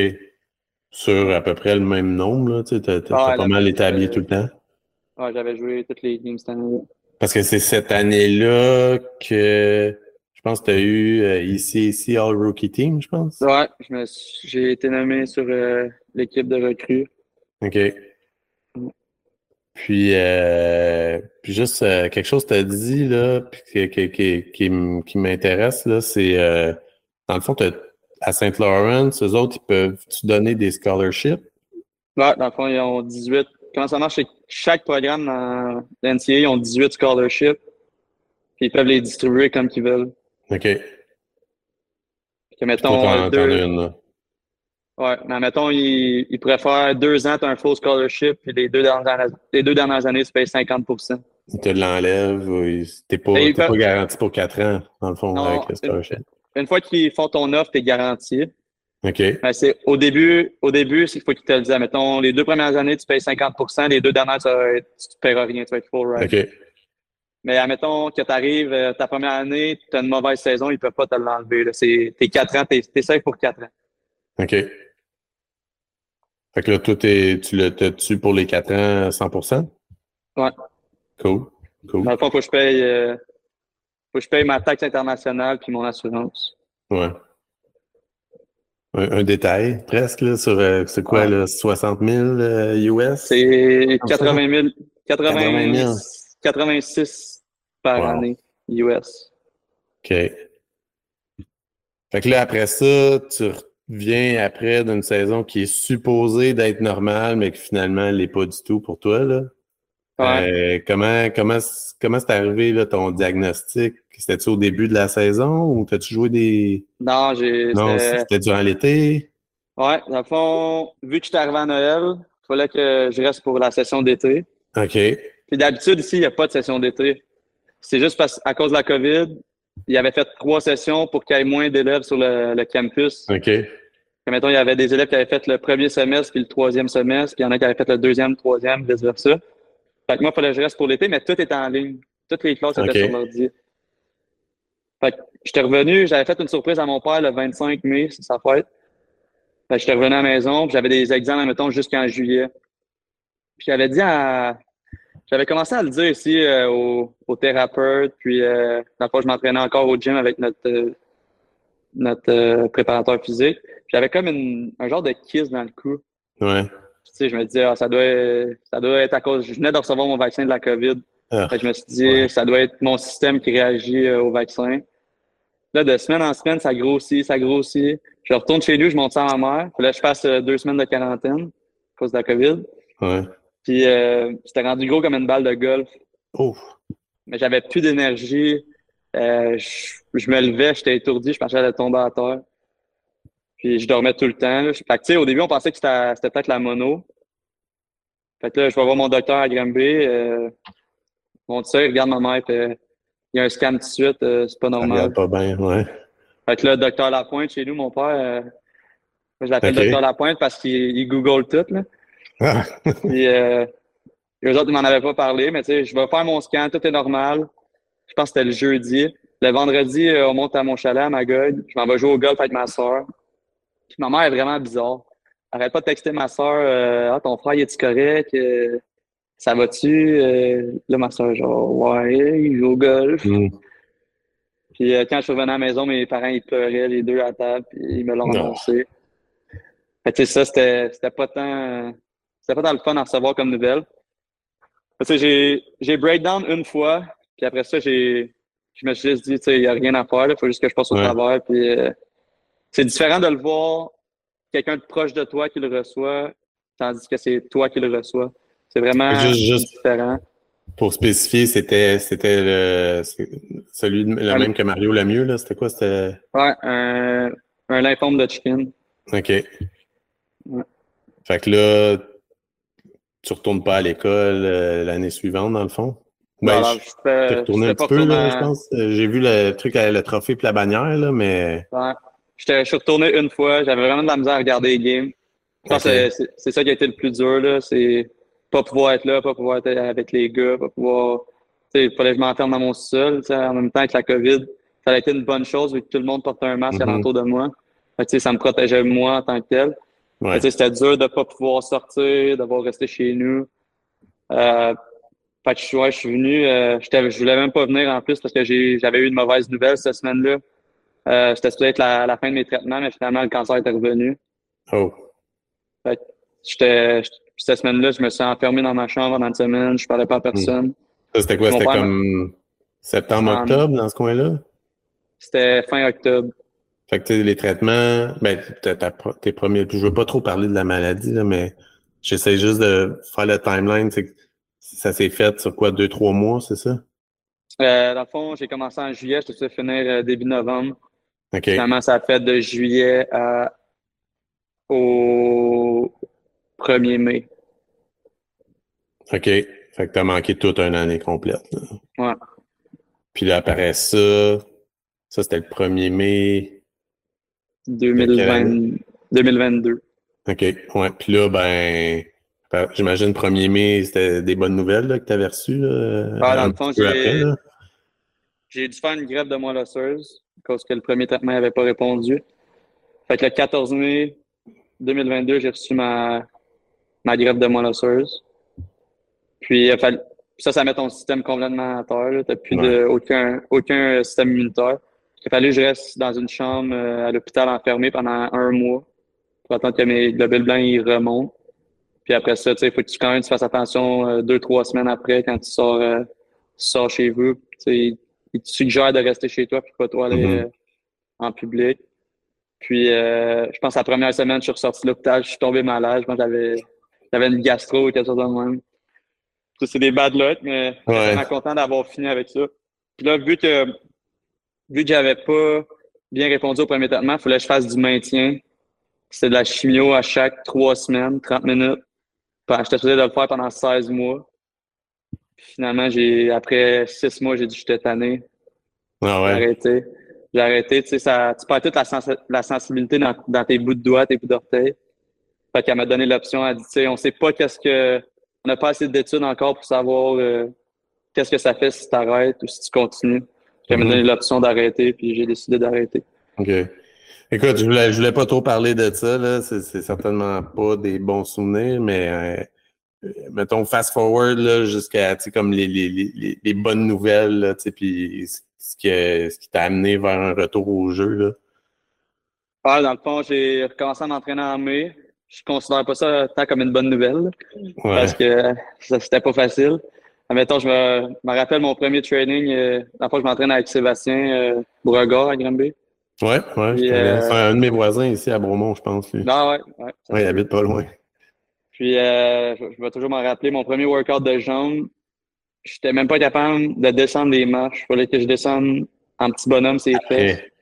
Sur à peu près le même nombre, là, tu ah, pas mal établi tout le temps. Ouais, j'avais joué toutes les games cette année-là. Parce que c'est cette année-là que je pense que tu as eu euh, ici, ici All Rookie Team, je pense. Ouais, j'ai été nommé sur euh, l'équipe de recrues. OK. Puis, euh, puis juste euh, quelque chose que tu as dit, là, puis qui, qui, qui, qui m'intéresse, là, c'est euh, dans le fond, à Saint Laurent, eux autres, ils peuvent tu donner des scholarships? Ouais, dans le fond, ils ont 18. Comment ça marche? C'est chaque programme dans l'NCA, ils ont 18 scholarships. Puis ils peuvent les distribuer comme qu'ils veulent. OK. Que mettons deux. Une, Ouais, mais mettons, il, il pourrait faire deux ans, tu as un full scholarship, puis les deux dernières, les deux dernières années, tu payes 50 Il te l'enlève, t'es pas, t'es peut- pas garanti pour quatre ans, dans le fond, Non, avec le scholarship. Une fois qu'ils font ton offre, tu es garanti. OK. Mais c'est au début, au début, c'est qu'il faut qu'ils te le disent. Mettons, les deux premières années, tu payes 50% les deux dernières, tu ne paieras rien, tu vas être full ride. OK. Mais admettons que tu arrives ta première année, tu as une mauvaise saison, ils ne peuvent pas te l'enlever. C'est tes quatre ans, tu es, safe pour quatre ans. OK. Fait que là, toi, t'es- tu le t'as-tu pour les quatre ans à 100 Ouais. Cool. Cool. Dans le fond, il faut que je paye euh, faut que je paye ma taxe internationale puis mon assurance. Ouais. Un, un détail, presque, là, sur, euh, c'est quoi, Ouais. là, 60 000 euh, US? C'est Comme ça? 80 000, 80 80 000. 86 par Wow. année US. OK. Fait que là, après ça, tu reviens après d'une saison qui est supposée d'être normale, mais que finalement, elle l'est pas du tout pour toi, là. Ouais. Euh, comment comment comment c'est arrivé là, ton diagnostic? C'était-tu au début de la saison ou t'as-tu joué des. Non, j'ai. Non, c'était- durant l'été? Ouais, dans le fond, vu que j'étais arrivé à Noël, il fallait que je reste pour la session d'été. OK. Puis d'habitude, ici, il n'y a pas de session d'été. C'est juste parce à cause de la COVID, il avait fait trois sessions pour qu'il y ait moins d'élèves sur le, le campus. OK. Comme, mettons, il y avait des élèves qui avaient fait le premier semestre puis le troisième semestre, puis il y en a qui avaient fait le deuxième, troisième, vice-versa. Fait que moi, il fallait que je reste pour l'été, mais tout était en ligne. Toutes les classes étaient sur l'ordi. Fait que j'étais revenu, j'avais fait une surprise à mon père le 25 mai, c'est sa fête. Fait que j'étais revenu à la maison, puis j'avais des examens, mettons, jusqu'en juillet. Puis j'avais dit à... J'avais commencé à le dire ici euh, au, au thérapeute, puis euh, la fois je m'entraînais encore au gym avec notre, euh, notre euh, préparateur physique. J'avais comme une, un genre de kiss dans le cou. Ouais. Tu sais, je me disais, ah, ça, doit, ça doit être à cause. Je venais de recevoir mon vaccin de la COVID. Ah. Fait que je me suis dit, Ouais. ça doit être mon système qui réagit euh, au vaccin. Là, de semaine en semaine, ça grossit, ça grossit. Je retourne chez lui, je monte ça à ma mère. Puis là, je passe euh, deux semaines de quarantaine à cause de la COVID. Ouais. Puis euh, c'était rendu gros comme une balle de golf. Oh. Mais j'avais plus d'énergie. Euh, je, je me levais, j'étais étourdi, je pensais j'allais tomber à terre. Puis je dormais tout le temps. Là. Fait que, tu sais, au début, on pensait que c'était c'était peut-être la mono. Fait que là, je vais voir mon docteur à Granby. Euh, mon tir, il regarde ma mère, euh, il y a un scan tout de suite, euh, c'est pas normal. pas bien, ouais. Fait que là, docteur Lapointe, chez nous, mon père, euh, moi, je l'appelle docteur Lapointe parce qu'il il google tout, là. Ah. Puis, euh, eux autres, ils m'en avaient pas parlé, mais tu sais, je vais faire mon scan, tout est normal. Je pense que c'était le jeudi. Le vendredi, euh, on monte à mon chalet à Magog. Je m'en vais jouer au golf avec ma soeur. Puis ma mère est vraiment bizarre. Arrête pas de texter ma soeur, ah, ton frère, il est-tu correct? Euh, ça va-tu? Euh, là, ma soeur, genre, ouais, il joue au golf. Hmm. Puis euh, quand je suis revenu à la maison, mes parents, ils pleuraient les deux à table, puis ils me l'ont Non. annoncé. Fait tu sais, ça, c'était, c'était pas tant, c'était pas tant le fun à recevoir comme nouvelle. Parce que j'ai, j'ai breakdown une fois, puis après ça, j'ai, je me suis juste dit, tu sais, il y a rien à faire, il faut juste que je passe au Ouais. travers, puis euh, c'est différent de le voir quelqu'un de proche de toi qui le reçoit, tandis que c'est toi qui le reçois. C'est vraiment Juste- juste- différent. Pour spécifier, c'était c'était le celui le même que Mario Lemieux, là. C'était quoi? C'était. Ouais, un, un lymphome de chicken. OK. Ouais. Fait que là, tu retournes pas à l'école euh, l'année suivante, dans le fond? Ben, Voilà, je- t'es retourné un petit peu, là, je pense. J'ai vu le truc le trophée et la bannière, là, mais. Ouais. Je suis retourné une fois. J'avais vraiment de la misère à regarder les games. Je pense que c'est- c'est ça qui a été le plus dur. là. C'est pas pouvoir être là, pas pouvoir être avec les gars, pas pouvoir. tu sais, Il fallait que je m'enferme dans mon sol. En même temps, avec la COVID, ça a été une bonne chose vu que tout le monde portait un masque Mhm. alentour de moi. Fait que, tu sais, ça me protégeait moi en tant que tel. Ouais. Fait que, tu sais, C'était dur de pas pouvoir sortir, de devoir rester chez nous. Euh, fait que je, suis- ouais, je suis venu. Euh, j'étais- je voulais même pas venir en plus parce que j'avais eu une mauvaise nouvelle cette semaine-là. Euh, C'était supposé être la, la fin de mes traitements, mais finalement, le cancer était revenu. Oh. J'étais, cette semaine-là, je me suis enfermé dans ma chambre pendant une semaine. Je parlais pas à personne. Ça, c'était quoi? C'était comme septembre, octobre, dans ce coin-là? C'était fin octobre. Fait que les traitements, ben, tes premiers, je veux pas trop parler de la maladie, là, mais j'essaie juste de faire le timeline. c'est Ça s'est fait sur quoi, deux, trois mois, c'est ça? Euh, dans le fond, j'ai commencé en juillet. Je suis finir euh, début novembre. OK. Finalement, ça a fait de juillet à au 1er mai. OK. Fait que t'as manqué toute une année complète. là. Ouais. Puis là, après ça, ça c'était le 1er mai. 2020, 2022. OK. Ouais. Puis là, ben, ben, j'imagine 1er mai, c'était des bonnes nouvelles là, que tu avais reçues. là, Ah, dans le fond, j'ai-. J'ai dû faire une greffe de moelle osseuse parce que le premier traitement n'avait pas répondu. Fait que le 14 mai 2022, j'ai reçu ma, ma greffe de moelle osseuse. Puis il a fallu- ça, ça met ton système complètement à terre. Tu n'as plus de, aucun, aucun système immunitaire. Il a fallu que je reste dans une chambre euh, à l'hôpital enfermé pendant un mois pour attendre que mes globules blancs ils remontent. Puis après ça, tu sais, il faut que tu, quand même tu fasses attention euh, deux, trois semaines après quand tu sors, euh, tu sors chez vous. Tu sais, ils te suggèrent de rester chez toi puis pas toi aller Mhm. euh, en public. Puis euh, je pense que la première semaine, je suis ressorti de l'hôpital, je suis tombé malade. Je pense que j'avais j'avais une gastro ou quelque chose de même. Ça, c'est des bad luck, mais je suis vraiment content d'avoir fini avec ça. Puis là, vu que vu que j'avais pas bien répondu au premier traitement, il fallait que je fasse du maintien. C'était de la chimio à chaque trois semaines, 30 minutes. Puis, J'étais supposé de le faire pendant 16 mois. Puis finalement, j'ai après six mois, j'ai dit que j'étais tanné. Ah J'ai ouais. arrêté. J'ai arrêté. Tu sais, ça, tu perds toute la, sens- la sensibilité dans, dans tes bouts de doigts, tes bouts d'orteil. Fait qu'elle m'a donné l'option. Elle dit, tu sais, on sait pas qu'est-ce que, on n'a pas assez d'études encore pour savoir euh, qu'est-ce que ça fait si tu arrêtes ou si tu continues. Elle m'a Mhm. donné l'option d'arrêter, puis j'ai décidé d'arrêter. OK. Écoute, je voulais, je voulais pas trop parler de ça, là. C'est, certainement pas des bons souvenirs, mais euh, mettons fast forward là, jusqu'à tu sais, comme les, les, les, les bonnes nouvelles, là, tu sais, puis ce a- ce qui t'a amené vers un retour au jeu. Là. Ah, dans le fond, j'ai recommencé à m'entraîner en mai. Je considère pas ça tant comme une bonne nouvelle, Ouais. parce que ça, c'était pas facile. Admettons, je me, me rappelle mon premier training. Euh, le fond, je m'entraîne avec Sébastien euh, Beauregard à Granby. Ouais, ouais. Puis, connais. euh, C'est un de mes voisins ici à Bromont, je pense. Lui. Non, ouais, ouais. Ouais, il habite pas loin. Puis, euh, je, je vais toujours m'en rappeler, mon premier workout de jambes, j'étais même pas capable de descendre les marches. Il fallait que je descende en petit bonhomme, c'est fait. Eh,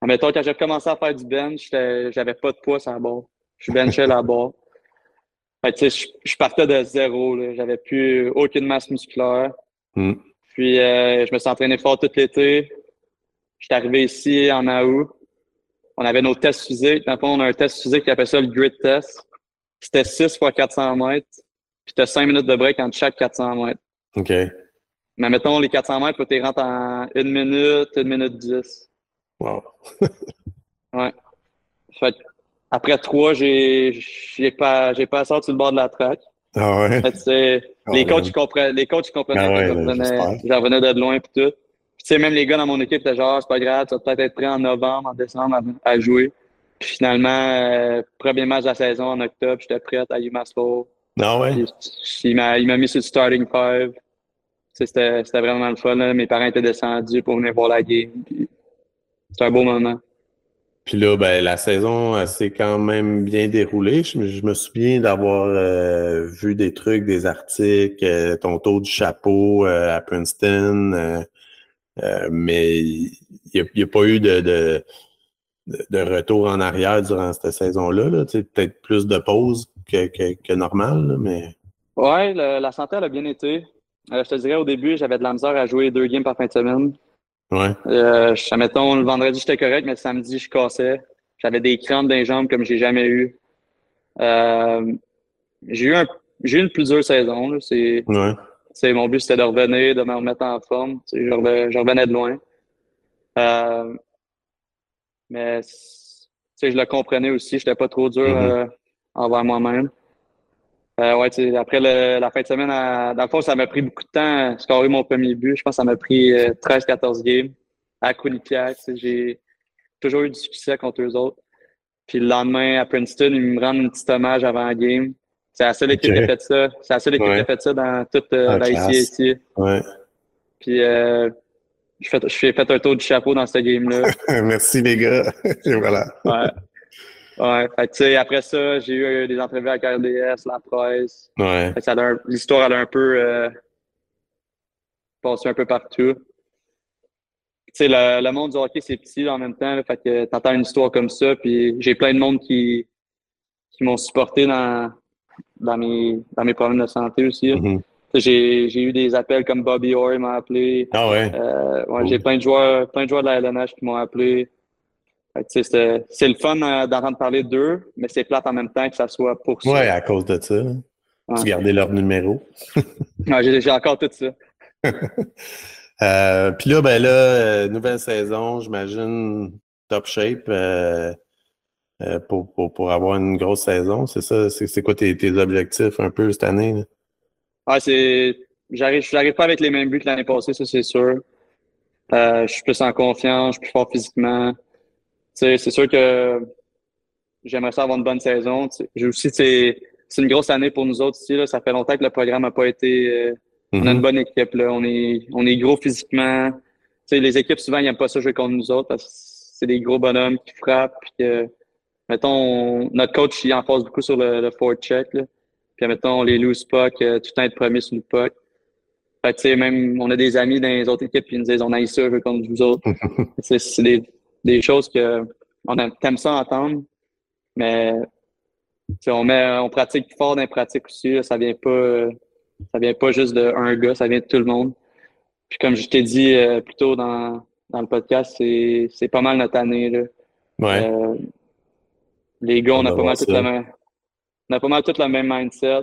Admettons, quand j'ai commencé à faire du bench, j'avais pas de poids sur la barre. Je benchais barre. Fait que, tu sais, je, je partais de zéro. J'avais plus aucune masse musculaire. hmm. Puis, euh, je me suis entraîné fort tout l'été. J'étais arrivé ici en août. On avait nos tests physiques. Dans le fond, on a un test physique qui appelle ça le grid test. C'était 6 fois 400 mètres. Puis, t'as 5 minutes de break entre chaque 400 mètres. OK. Mais mettons, les 400 mètres, tu rentres en 1 minute, 1 minute 10. Wow. Ouais. Fait que après 3, j'ai j'ai pas j'ai pas sorti le bord de la track. Ah ouais. Fait Oh, les coachs ils comprenaient, les coachs ils comprenaient Ah que ouais, j'espère. j'en revenais de loin puis tout. Puis, tu sais, même les gars dans mon équipe étaient genre, c'est pas grave, tu vas peut-être être prêt en novembre, en décembre à, à jouer. Puis finalement, euh, premier match de la saison en octobre, j'étais prêt à UMass Ah ouais? Puis, Il m'a il m'a mis sur le starting five. Tu sais, C'était c'était vraiment le fun. Là. Mes parents étaient descendus pour venir voir la game. C'était un beau moment. Puis là, ben, la saison s'est quand même bien déroulée. Je, me- souviens d'avoir euh, vu des trucs, des articles, euh, ton tour du chapeau euh, à Princeton, euh, euh, mais il n'y a, pas eu de, de, de- retour en arrière durant cette saison-là. Là. Peut-être plus de pause que, que, que normal, là, mais le- la santé elle a bien été. Euh, je te dirais au début, j'avais de la misère à jouer deux games par fin de semaine. Ouais. Euh, mettons, le vendredi, j'étais correct, mais le samedi, je cassais. J'avais des crampes dans les jambes comme j'ai jamais eu. Euh, j'ai eu un, j'ai eu une plus dure saison. là. C'est, Ouais. c'est mon but, c'était de revenir, de me remettre en forme. Je revenais, je revenais de loin. Euh, mais je le comprenais aussi. J'étais pas trop dur Mhm. euh, envers moi-même. Euh, ouais, tu sais, après le- la fin de semaine, à- dans le fond, ça m'a pris beaucoup de temps à scorer mon premier but. Je pense que ça m'a pris euh, 13-14 games à Quinnipiac. Tu sais, J'ai toujours eu du succès contre eux autres. Puis le lendemain, à Princeton, ils me rendent un petit hommage avant la game. C'est la seule équipe qui a fait ça. C'est la seule équipe Ouais. qui a fait ça dans toute euh, Ah, la. ICAC. Ouais. Puis euh, je fais, je fais fait un tour du chapeau dans ce game-là. Merci les gars. Et voilà. Ouais. Ouais. Fait tu sais, après ça, j'ai eu des entrevues avec RDS, la presse. Ouais. Fait que ça a un- L'histoire, elle a un peu euh, passé un peu partout. Tu sais, le, le monde du hockey, c'est petit en même temps. Là, fait que t'entends une histoire comme ça, puis j'ai plein de monde qui, qui m'ont supporté dans, dans, mes, dans mes problèmes de santé aussi. Mhm. J'ai eu des appels comme Bobby Orr m'a appelé. Ah ouais? Euh, ouais J'ai plein de joueurs, plein de joueurs de la LNH qui m'ont appelé. C'est le fun euh, d'entendre parler d'eux, mais c'est plate en même temps que ça soit pour ça. Ouais, à cause de ça. Ouais. Tu gardais leur numéro. ouais, J'ai encore tout ça. euh, Puis là, ben là, euh, nouvelle saison, j'imagine top shape pour, pour, pour, avoir une grosse saison. C'est ça? C'est quoi tes, tes, objectifs un peu cette année? Là? Ah, c'est. J'arrive, j'arrive pas avec les mêmes buts que l'année passée, ça c'est sûr. je suis plus en confiance, je suis plus fort physiquement c'est sûr que j'aimerais ça avoir une bonne saison. J'ai aussi, c'est une grosse année pour nous autres ici. Là. Ça fait longtemps que le programme n'a pas été. Euh, On a une mm-hmm. bonne équipe. Là. On, est, on est gros physiquement. sais les équipes, souvent, ils n'aiment pas ça jouer contre nous autres parce que c'est des gros bonhommes qui frappent. Puis que, mettons, notre coach, il en passe beaucoup sur le, le forward check. Là. Puis, mettons, les loose puck, euh, tout le temps être premier sur le puck. Fait que, même, on a des amis dans les autres équipes qui nous disent on a ça jouer contre vous autres. c'est des, des choses que on aime ça entendre, mais on met, on pratique fort dans les pratiques aussi. ça vient pas, ça vient pas juste d'un gars, ça vient de tout le monde. Puis comme je t'ai dit euh, plus tôt dans, dans le podcast, c'est pas mal notre année. Là. Ouais. Euh, les gars, on, a pas mal toute la même, on a pas mal tout le même mindset.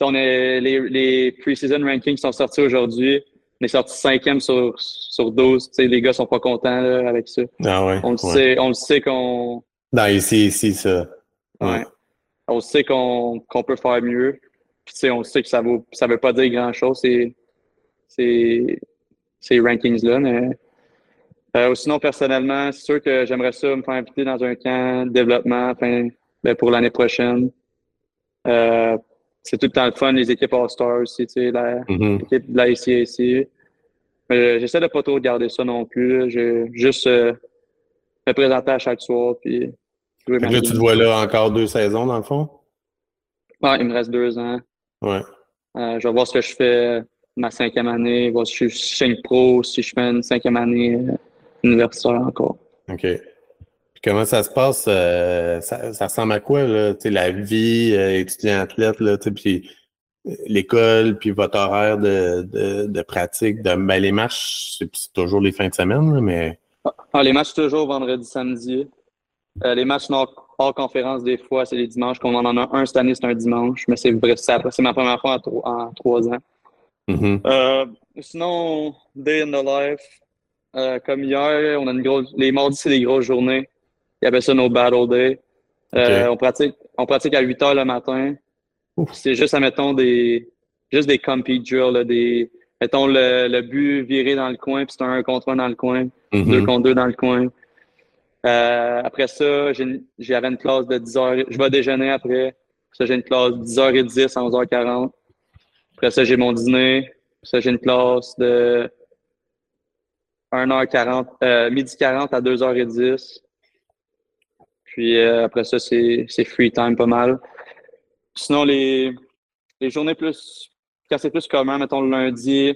On est, les, les pre-season rankings sont sortis aujourd'hui. On est sorti cinquième sur, sur 12. sais, les gars sont pas contents là, avec ça. Ah ouais, on le sait, on le sait qu'on. Non, ici, ici, ça. Ouais. On sait qu'on qu'on peut faire mieux. Puis, on sait que ça vaut ça veut pas dire grand chose ces, ces, ces rankings-là, mais euh, sinon, personnellement, c'est sûr que j'aimerais ça me faire inviter dans un camp de développement ben, pour l'année prochaine. Euh, c'est tout le temps le fun, les équipes All-Stars aussi, tu sais, mm-hmm. l'équipe de la ICAC. Mais j'essaie de pas trop regarder ça non plus. Je juste euh, me présenter à chaque soir. Puis, là, tu te vois là encore deux saisons, dans le fond? Ouais, il me reste deux ans. Ouais. Euh, je vais voir ce que je fais ma cinquième année, voir si je suis pro, si je fais une cinquième année euh, universitaire encore. OK. Comment ça se passe? Euh, ça, ça, ressemble à quoi, là? la vie euh, étudiant-athlète, là, puis euh, l'école, puis votre horaire de, de, de pratique. De, ben, les matchs, c'est toujours les fins de semaine, là, mais... Ah, les matchs, toujours vendredi, samedi. Euh, les matchs hors, conférence, des fois, c'est les dimanches. Comme on en a un cette année, c'est un dimanche. Mais c'est vrai, c'est ma première fois en, en trois ans. Mm-hmm. sinon, day in the life. comme hier, on a une grosse... Les mardis, c'est des grosses journées. Il y avait ça nos battle day. Euh, on pratique, on pratique à 8 heures le matin. C'est juste, admettons, des, juste des compete drills, des, mettons le, le but viré dans le coin, puis c'est un contre un dans le coin, mm-hmm. deux contre deux dans le coin. Euh, après ça, j'avais une classe de 10 heures. Je vais déjeuner après. Ça, j'ai une classe de 10h10 à 11h40. Après ça, j'ai mon dîner. Ça, j'ai une classe de 1h40, euh, midi 40 à 2h10. Puis euh, après ça, c'est free time pas mal. Sinon, les, les journées plus, quand c'est plus commun, mettons le lundi,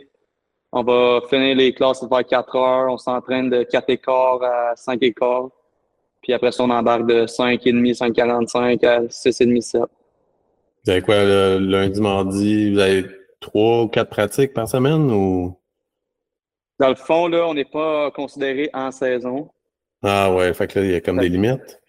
on va finir les classes vers 4 heures. On s'entraîne de 4 écarts à 5 écarts. Puis après ça, on embarque de 5,5, 5,45 à 6,5, 7. Vous avez quoi, le lundi, mardi? Vous avez 3 ou 4 pratiques par semaine ou? Dans le fond, là, on n'est pas considéré en saison. Ah ouais, fait que là, il y a comme des limites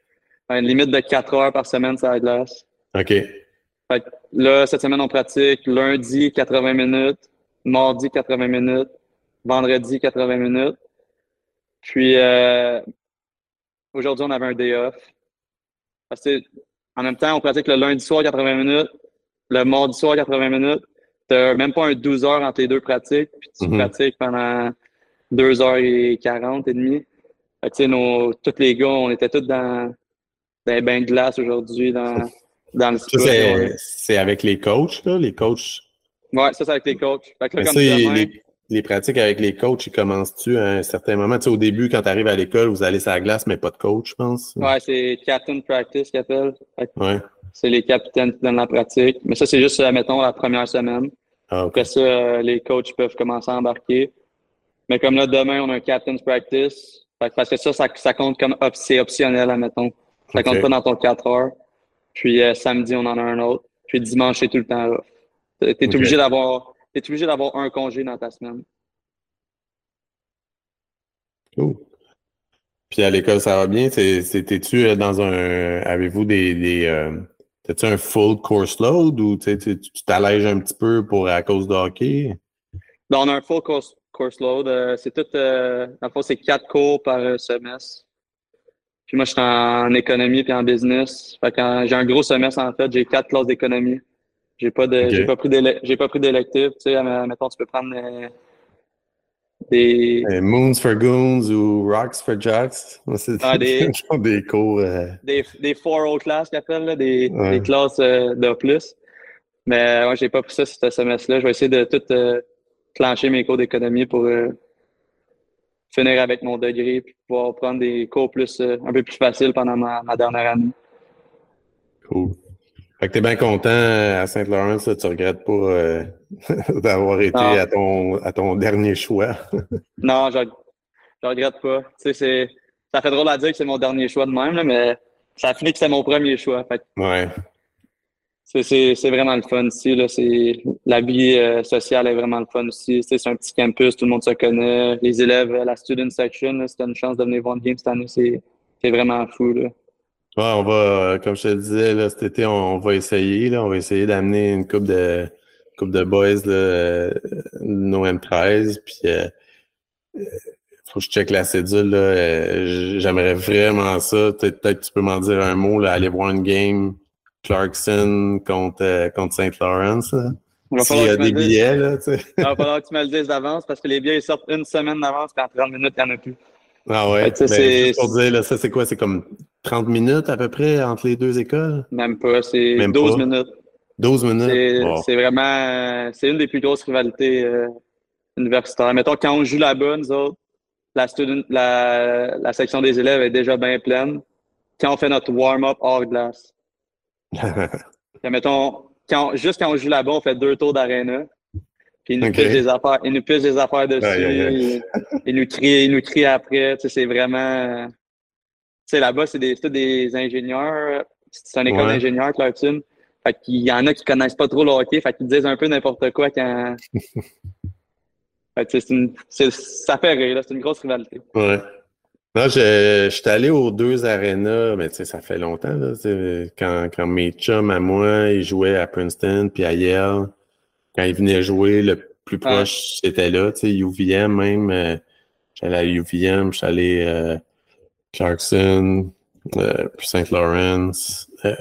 une limite de 4 heures par semaine sur la glace. OK. Fait là, cette semaine, on pratique lundi 80 minutes, mardi 80 minutes, vendredi 80 minutes. Puis euh, aujourd'hui, on avait un day off. Parce que en même temps, on pratique le lundi soir 80 minutes, le mardi soir 80 minutes. T'as même pas un 12 heures entre les deux pratiques, puis tu mm-hmm. pratiques pendant 2 heures et 40 et demi. Fait que, nos, tous les gars, on était tous dans, des bains de glace aujourd'hui dans, dans le studio. C'est avec les coachs, là, les coachs. Ouais, ça, c'est avec les coachs. Fait que là, comme les, les, pratiques avec les coachs, ils commencent-tu à un certain moment? Tu sais, au début, quand tu arrives à l'école, vous allez sur la glace, mais pas de coach, je pense. Ouais, c'est captain practice qu'ils appellent. Ouais. C'est les capitaines qui donnent la pratique. Mais ça, c'est juste, mettons, la première semaine. Ah, Après ça, les coachs peuvent commencer à embarquer. Mais comme là, demain, on a un captain's practice. parce que ça, ça, compte comme c'est optionnel, admettons. Ça compte pas dans ton 4 heures. Puis samedi, on en a un autre. Puis dimanche, c'est tout le temps off. Tu es, obligé d'avoir obligé d'avoir un congé dans ta semaine. Cool. Puis à l'école, ça va bien? C'était-tu dans un. Avez-vous des. des T'as-tu un full course load ou tu t'allèges un petit peu pour à cause de hockey? Ben, on a un full course, course load. Euh, c'est tout, euh, le fond, c'est quatre cours par euh, semestre. Puis moi, je suis en économie puis en business. Fait que j'ai un gros semestre, en fait. J'ai quatre classes d'économie. J'ai pas de, j'ai pas pris j'ai pas pris d'électif. Tu sais, mettons, tu peux prendre des... Moons for Goons ou Rocks for Jocks. C'est ah, des, des cours. Des, des four old classes qu'ils appellent, là, des, des classes de plus. Mais moi, j'ai pas pris ça ce semestre-là. Je vais essayer de tout clencher mes cours d'économie pour euh, finir avec mon degré puis pouvoir prendre des cours plus euh, un peu plus faciles pendant ma, dernière année. Cool. Fait que t'es bien content euh, à Saint-Laurent, tu regrettes pas d'avoir été à ton, à ton dernier choix. non, je, je regrette pas. Tu sais, ça fait drôle à dire que c'est mon dernier choix de même, mais ça a fini que c'est mon premier choix. Fait. Ouais. C'est vraiment le fun ici. Là. La vie euh, sociale est vraiment le fun ici. C'est un petit campus, tout le monde se connaît. Les élèves, la student section, tu une chance de venir voir une game cette année, c'est vraiment fou. Là. Ouais, on va, comme je te disais, là, cet été, on, va essayer. Là, on va essayer d'amener une coupe de coupe de boys là, euh, nos M13. Puis euh, faut que je check la cédule. J'aimerais vraiment ça. Peut-être que tu peux m'en dire un mot, là, aller voir une game Clarkson contre, euh, contre Saint Lawrence. S'il y a des billets, là, tu sais. Il va falloir que tu me le dises d'avance parce que les billets ils sortent une semaine d'avance, puis en 30 minutes, il n'y en a plus. Ah ouais. Ben, juste pour dire, là, ça, c'est quoi? C'est comme 30 minutes à peu près entre les deux écoles? Même pas, c'est 12 minutes. 12 minutes? C'est vraiment, c'est une des plus grosses rivalités euh, universitaires. Mettons, quand on joue là-bas, nous autres, la, student, la, la section des élèves est déjà bien pleine. Quand on fait notre warm-up hors glace, mettons, quand, juste quand on joue là-bas, on fait deux tours d'aréna. Puis ils nous okay. des affaires, ils nous pissent des affaires dessus. Ils, nous crient, ils nous crient après. Tu sais, c'est vraiment. Tu sais, là-bas, c'est des, des ingénieurs. C'est une école d'ingénieurs, Clarkson. Fait qu'il y en a qui connaissent pas trop le hockey. Fait qu'ils disent un peu n'importe quoi quand. fait que une, ça fait rire, C'est une grosse rivalité. Ouais. Non, je, je suis allé aux deux arénas, mais tu sais, ça fait longtemps, là, quand, quand mes chums à moi, ils jouaient à Princeton puis à Yale, quand ils venaient jouer, le plus proche, c'était là, tu sais, UVM même, euh, j'allais à UVM, j'allais allé euh, Clarkson, euh, puis Saint Lawrence, euh,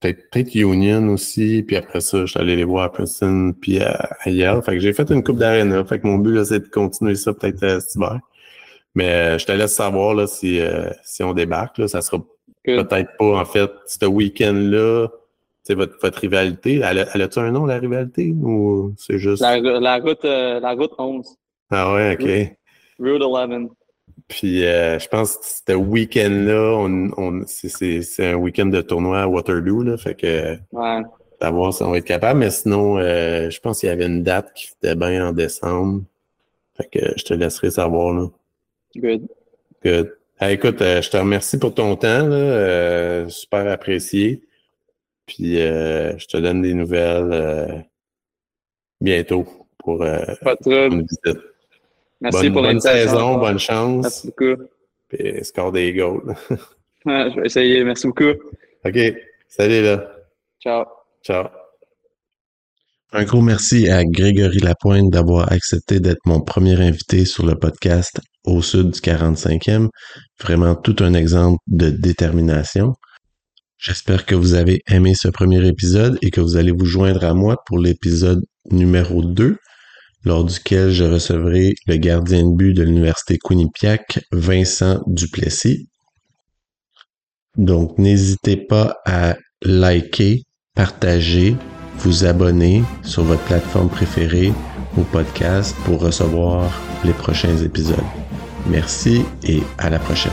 peut-être peut Union aussi, puis après ça, je suis allé les voir à Princeton puis à, Yale. Fait que j'ai fait une coupe d'aréna. Fait que mon but, là, c'est de continuer ça peut-être cet hiver. Mais euh, je te laisse savoir là, si, euh, si on débarque. Là, ça sera peut-être pas, en fait, ce week-end-là, votre, votre rivalité. Elle, a-tu un nom, la rivalité? Ou c'est juste? La, la route, euh, la route 11. Ah ouais, OK. Route 11. Puis je pense que ce week-end-là, on, on, c'est un week-end de tournoi à Waterloo, là, fait que ouais. à voir si on va être capable. Mais sinon, je pense qu'il y avait une date qui était bien en décembre. Fait que je te laisserai savoir là. Good. Good. écoute, euh, je te remercie pour ton temps, là, euh, super apprécié. Puis euh, je te donne des nouvelles bientôt pour une visite. Merci pour bonne saison, bonne chance. Merci beaucoup. Puis score des goals. je vais essayer. Merci beaucoup. OK. Salut là. Ciao. Ciao. Un gros merci à Grégory Lapointe d'avoir accepté d'être mon premier invité sur le podcast au sud du 45e. Vraiment tout un exemple de détermination. J'espère que vous avez aimé ce premier épisode et que vous allez vous joindre à moi pour l'épisode numéro 2, lors duquel je recevrai le gardien de but de l'Université Quinnipiac, Vincent Duplessis. Donc n'hésitez pas à liker, partager, vous abonner sur votre plateforme préférée au podcast pour recevoir les prochains épisodes. Merci et à la prochaine.